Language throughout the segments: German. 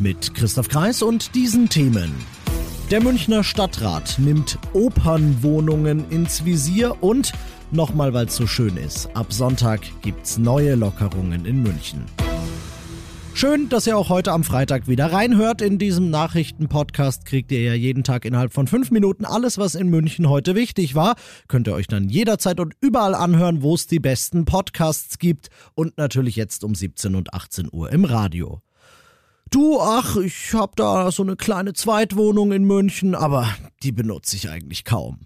Mit Christoph Kreis und diesen Themen. Der Münchner Stadtrat nimmt Opernwohnungen ins Visier und, nochmal weil es so schön ist, ab Sonntag gibt's neue Lockerungen in München. Schön, dass ihr auch heute am Freitag wieder reinhört. In diesem Nachrichtenpodcast kriegt ihr ja jeden Tag innerhalb von fünf Minuten alles, was in München heute wichtig war. Könnt ihr euch dann jederzeit und überall anhören, wo es die besten Podcasts gibt und natürlich jetzt um 17 und 18 Uhr im Radio. Du, ach, ich hab da so eine kleine Zweitwohnung in München, aber die benutze ich eigentlich kaum.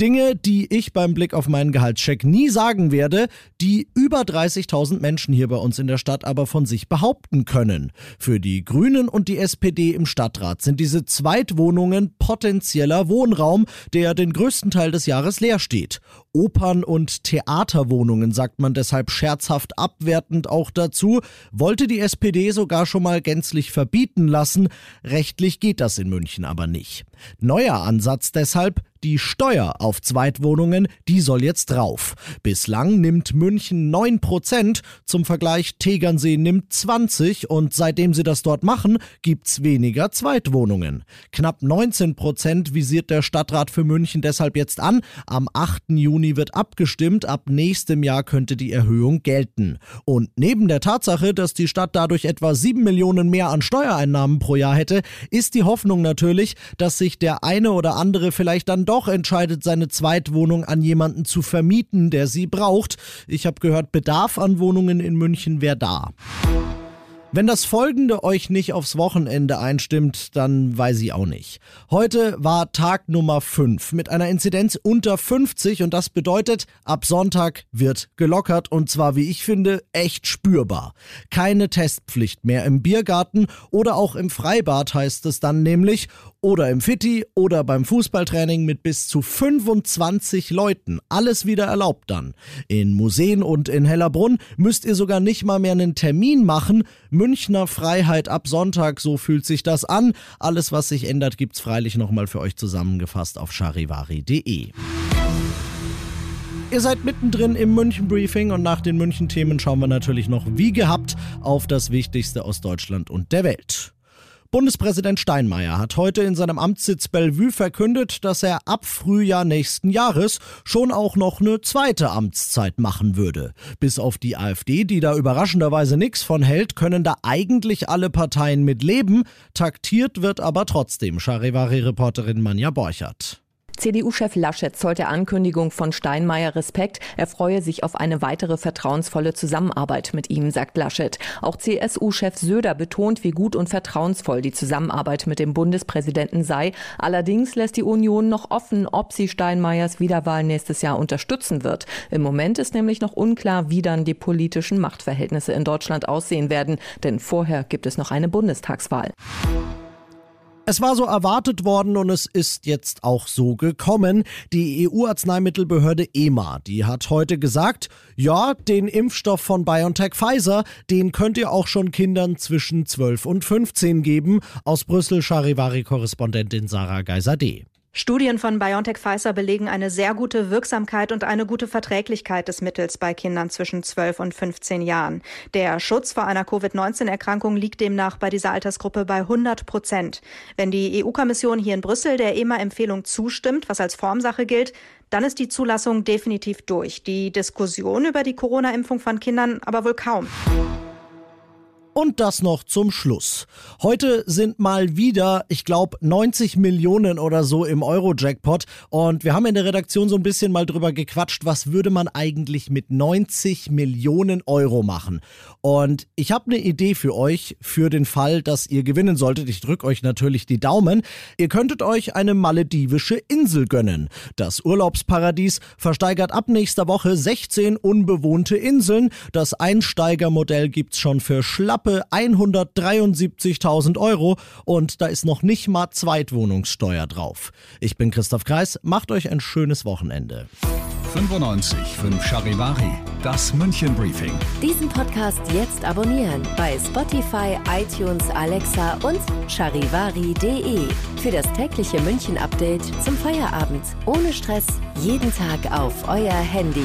Dinge, die ich beim Blick auf meinen Gehaltscheck nie sagen werde, die über 30.000 Menschen hier bei uns in der Stadt aber von sich behaupten können. Für die Grünen und die SPD im Stadtrat sind diese Zweitwohnungen potenzieller Wohnraum, der den größten Teil des Jahres leer steht. Opern- und Theaterwohnungen sagt man deshalb scherzhaft abwertend auch dazu, wollte die SPD sogar schon mal gänzlich verbieten lassen. Rechtlich geht das in München aber nicht. Neuer Ansatz deshalb, die Steuer auf Zweitwohnungen, die soll jetzt drauf. Bislang nimmt München 9%, zum Vergleich Tegernsee nimmt 20 und seitdem sie das dort machen, gibt's weniger Zweitwohnungen. Knapp 19% visiert der Stadtrat für München deshalb jetzt an. Am 8. Juni wird abgestimmt, ab nächstem Jahr könnte die Erhöhung gelten. Und neben der Tatsache, dass die Stadt dadurch etwa 7 Millionen mehr an Steuereinnahmen pro Jahr hätte, ist die Hoffnung natürlich, dass sich der eine oder andere vielleicht dann doch entscheidet, seine Zweitwohnung an jemanden zu vermieten, der sie braucht. Ich habe gehört, Bedarf an Wohnungen in München wäre da. Wenn das folgende euch nicht aufs Wochenende einstimmt, dann weiß ich auch nicht. Heute war Tag Nummer 5 mit einer Inzidenz unter 50 und das bedeutet, ab Sonntag wird gelockert und zwar, wie ich finde, echt spürbar. Keine Testpflicht mehr im Biergarten oder auch im Freibad heißt es dann nämlich oder im Fitti oder beim Fußballtraining mit bis zu 25 Leuten. Alles wieder erlaubt dann. In Museen und in Hellerbrunn müsst ihr sogar nicht mal mehr einen Termin machen. Münchner Freiheit ab Sonntag, so fühlt sich das an. Alles, was sich ändert, gibt's freilich nochmal für euch zusammengefasst auf charivari.de. Ihr seid mittendrin im München Briefing und nach den München Themen schauen wir natürlich noch wie gehabt auf das Wichtigste aus Deutschland und der Welt. Bundespräsident Steinmeier hat heute in seinem Amtssitz Bellevue verkündet, dass er ab Frühjahr nächsten Jahres schon auch noch eine zweite Amtszeit machen würde. Bis auf die AfD, die da überraschenderweise nichts von hält, können da eigentlich alle Parteien mit leben. Taktiert wird aber trotzdem, Charivari-Reporterin Manja Borchert. CDU-Chef Laschet zollt der Ankündigung von Steinmeier Respekt. Er freue sich auf eine weitere vertrauensvolle Zusammenarbeit mit ihm, sagt Laschet. Auch CSU-Chef Söder betont, wie gut und vertrauensvoll die Zusammenarbeit mit dem Bundespräsidenten sei. Allerdings lässt die Union noch offen, ob sie Steinmeiers Wiederwahl nächstes Jahr unterstützen wird. Im Moment ist nämlich noch unklar, wie dann die politischen Machtverhältnisse in Deutschland aussehen werden, denn vorher gibt es noch eine Bundestagswahl. Es war so erwartet worden und es ist jetzt auch so gekommen. Die EU-Arzneimittelbehörde EMA, die hat heute gesagt, ja, den Impfstoff von BioNTech Pfizer, den könnt ihr auch schon Kindern zwischen 12 und 15 geben. Aus Brüssel Charivari-Korrespondentin Sarah Geiser-D. Studien von BioNTech Pfizer belegen eine sehr gute Wirksamkeit und eine gute Verträglichkeit des Mittels bei Kindern zwischen 12 und 15 Jahren. Der Schutz vor einer Covid-19-Erkrankung liegt demnach bei dieser Altersgruppe bei 100 Prozent. Wenn die EU-Kommission hier in Brüssel der EMA-Empfehlung zustimmt, was als Formsache gilt, dann ist die Zulassung definitiv durch. Die Diskussion über die Corona-Impfung von Kindern aber wohl kaum. Und das noch zum Schluss. Heute sind mal wieder, ich glaube, 90 Millionen oder so im Euro-Jackpot. Und wir haben in der Redaktion so ein bisschen mal drüber gequatscht, was würde man eigentlich mit 90 Millionen Euro machen. Und ich habe eine Idee für euch, für den Fall, dass ihr gewinnen solltet. Ich drücke euch natürlich die Daumen. Ihr könntet euch eine maledivische Insel gönnen. Das Urlaubsparadies versteigert ab nächster Woche 16 unbewohnte Inseln. Das Einsteigermodell gibt's schon für schlapp knappe 173.000 Euro und da ist noch nicht mal Zweitwohnungssteuer drauf. Ich bin Christoph Kreis, macht euch ein schönes Wochenende. 95 5 Charivari, das München Briefing. Diesen Podcast jetzt abonnieren bei Spotify, iTunes, Alexa und charivari.de. Für das tägliche München Update zum Feierabend. Ohne Stress, jeden Tag auf euer Handy.